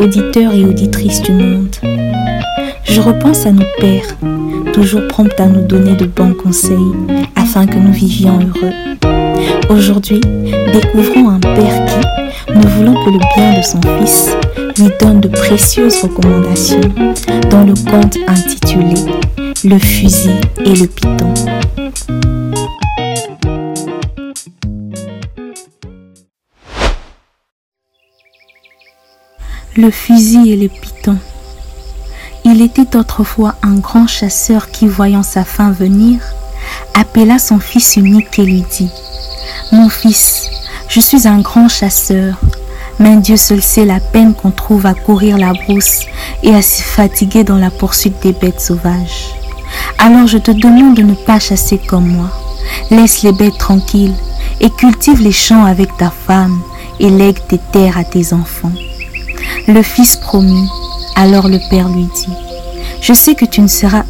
auditeurs et auditrices du monde. Je repense à nos pères, toujours prompts à nous donner de bons conseils afin que nous vivions heureux. Aujourd'hui, découvrons un père qui, ne voulant que le bien de son fils, lui donne de précieuses recommandations dans le conte intitulé Le fusil et le python. Le fusil et le python. Il était autrefois un grand chasseur qui, voyant sa fin venir, appela son fils unique et lui dit Mon fils, je suis un grand chasseur, mais Dieu seul sait la peine qu'on trouve à courir la brousse et à se fatiguer dans la poursuite des bêtes sauvages. Alors je te demande de ne pas chasser comme moi. Laisse les bêtes tranquilles et cultive les champs avec ta femme et lègue tes terres à tes enfants. Le fils promit. Alors le père lui dit, je sais que tu ne seras...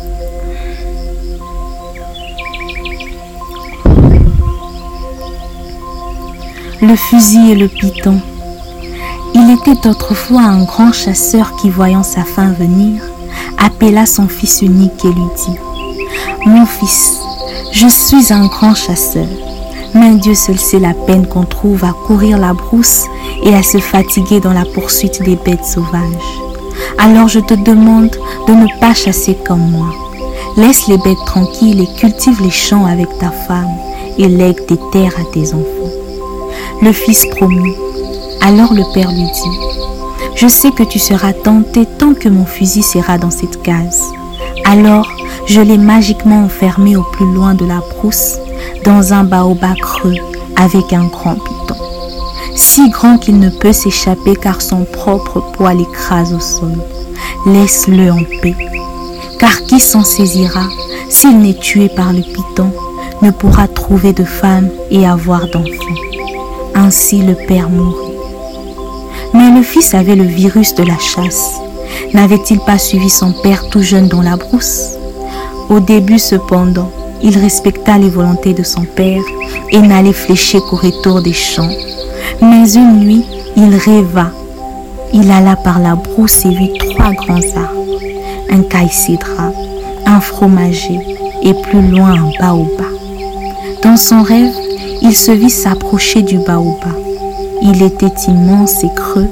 Le fusil et le python. Il était autrefois un grand chasseur qui, voyant sa fin venir, appela son fils unique et lui dit, Mon fils, je suis un grand chasseur, mais Dieu seul sait la peine qu'on trouve à courir la brousse et à se fatiguer dans la poursuite des bêtes sauvages. Alors je te demande de ne pas chasser comme moi. Laisse les bêtes tranquilles et cultive les champs avec ta femme et lègue tes terres à tes enfants. Le fils promit. Alors le père lui dit, Je sais que tu seras tenté tant que mon fusil sera dans cette case. Alors je l'ai magiquement enfermé au plus loin de la brousse, dans un baobab creux avec un grand python si grand qu'il ne peut s'échapper car son propre poids l'écrase au sol. Laisse-le en paix, car qui s'en saisira s'il n'est tué par le python ne pourra trouver de femme et avoir d'enfants. Ainsi le père mourut. Mais le fils avait le virus de la chasse. N'avait-il pas suivi son père tout jeune dans la brousse? Au début cependant, il respecta les volontés de son père et n'allait flécher qu'au retour des champs mais une nuit, il rêva. Il alla par la brousse et vit trois grands arbres, un caïcidra, un fromager et plus loin un baobab. Dans son rêve, il se vit s'approcher du baobab. Il était immense et creux,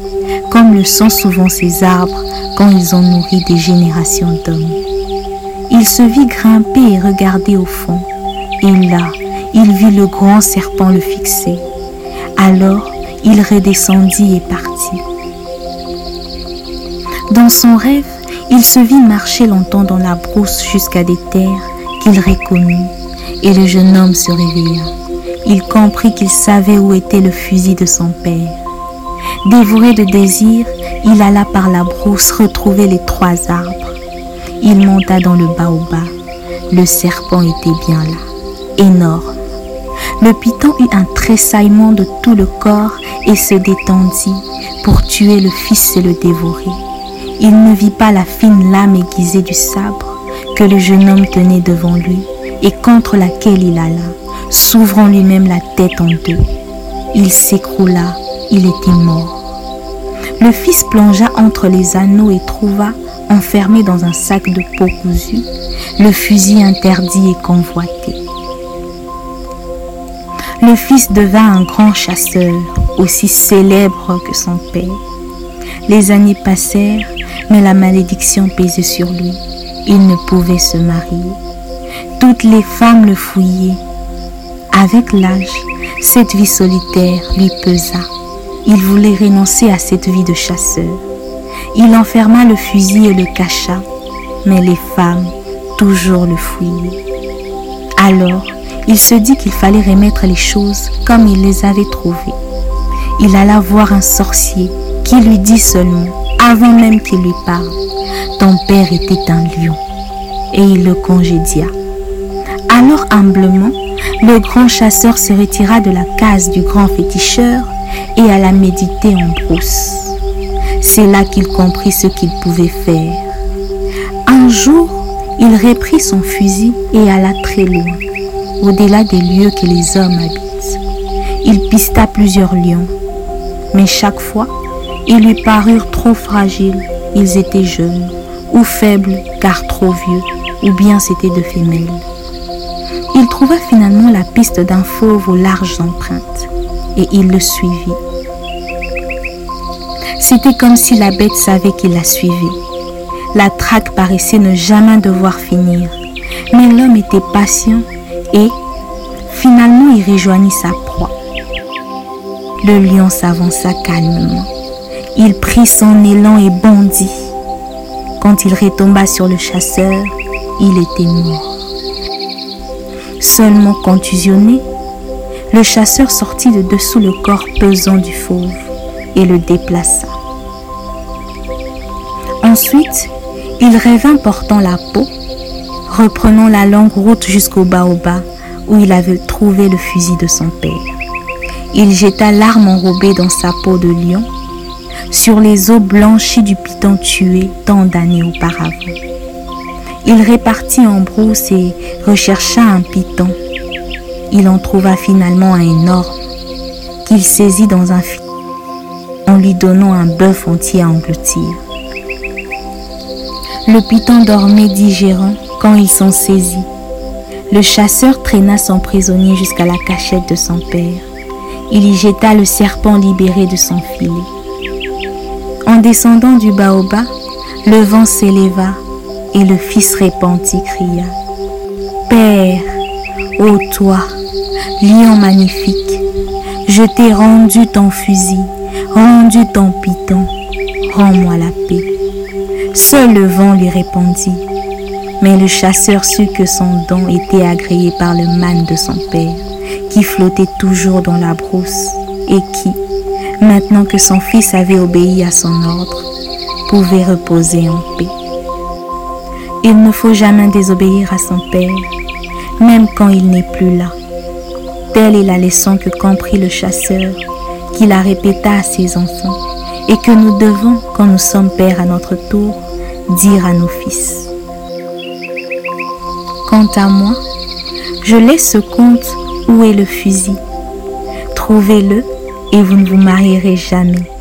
comme le sont souvent ces arbres quand ils ont nourri des générations d'hommes. Il se vit grimper et regarder au fond, et là, il vit le grand serpent le fixer. Alors, il redescendit et partit. Dans son rêve, il se vit marcher longtemps dans la brousse jusqu'à des terres qu'il reconnut, et le jeune homme se réveilla. Il comprit qu'il savait où était le fusil de son père. Dévoré de désir, il alla par la brousse retrouver les trois arbres. Il monta dans le baobab. Le serpent était bien là, énorme. Le python eut un tressaillement de tout le corps et se détendit pour tuer le fils et le dévorer. Il ne vit pas la fine lame aiguisée du sabre que le jeune homme tenait devant lui et contre laquelle il alla, s'ouvrant lui-même la tête en deux. Il s'écroula, il était mort. Le fils plongea entre les anneaux et trouva, enfermé dans un sac de peau cousue, le fusil interdit et convoité. Le fils devint un grand chasseur, aussi célèbre que son père. Les années passèrent, mais la malédiction pesait sur lui. Il ne pouvait se marier. Toutes les femmes le fouillaient. Avec l'âge, cette vie solitaire lui pesa. Il voulait renoncer à cette vie de chasseur. Il enferma le fusil et le cacha, mais les femmes toujours le fouillaient. Alors, il se dit qu'il fallait remettre les choses comme il les avait trouvées. Il alla voir un sorcier qui lui dit seulement, avant même qu'il lui parle, ton père était un lion. Et il le congédia. Alors humblement, le grand chasseur se retira de la case du grand féticheur et alla méditer en brousse. C'est là qu'il comprit ce qu'il pouvait faire. Un jour, il reprit son fusil et alla très loin au-delà des lieux que les hommes habitent. Il pista plusieurs lions, mais chaque fois, Ils lui parurent trop fragiles, ils étaient jeunes, ou faibles car trop vieux, ou bien c'étaient de femelles. Il trouva finalement la piste d'un fauve aux larges empreintes, et il le suivit. C'était comme si la bête savait qu'il la suivait. La traque paraissait ne jamais devoir finir, mais l'homme était patient et, finalement, il rejoignit sa proie. Le lion s'avança calmement. Il prit son élan et bondit. Quand il retomba sur le chasseur, il était mort. Seulement contusionné, le chasseur sortit de dessous le corps pesant du fauve et le déplaça. Ensuite, il revint portant la peau, reprenant la longue route jusqu'au baobab où il avait trouvé le fusil de son père. Il jeta l'arme enrobée dans sa peau de lion sur les os blanchis du piton tué tant d'années auparavant. Il répartit en brousse et rechercha un piton. Il en trouva finalement un énorme qu'il saisit dans un fil en lui donnant un bœuf entier à engloutir. Le python dormait digérant quand ils sont saisis. Le chasseur traîna son prisonnier jusqu'à la cachette de son père. Il y jeta le serpent libéré de son filet. En descendant du baobab, le vent s'éleva et le fils répandit cria Père, ô toi, lion magnifique, je t'ai rendu ton fusil, rendu ton python, rends-moi la paix. Seul le vent lui répondit. Mais le chasseur sut que son don était agréé par le man de son père, qui flottait toujours dans la brousse et qui, maintenant que son fils avait obéi à son ordre, pouvait reposer en paix. Il ne faut jamais désobéir à son père, même quand il n'est plus là. Telle est la leçon que comprit le chasseur, qui la répéta à ses enfants, et que nous devons, quand nous sommes pères à notre tour, dire à nos fils. Quant à moi, je laisse ce conte où est le fusil. Trouvez-le et vous ne vous marierez jamais.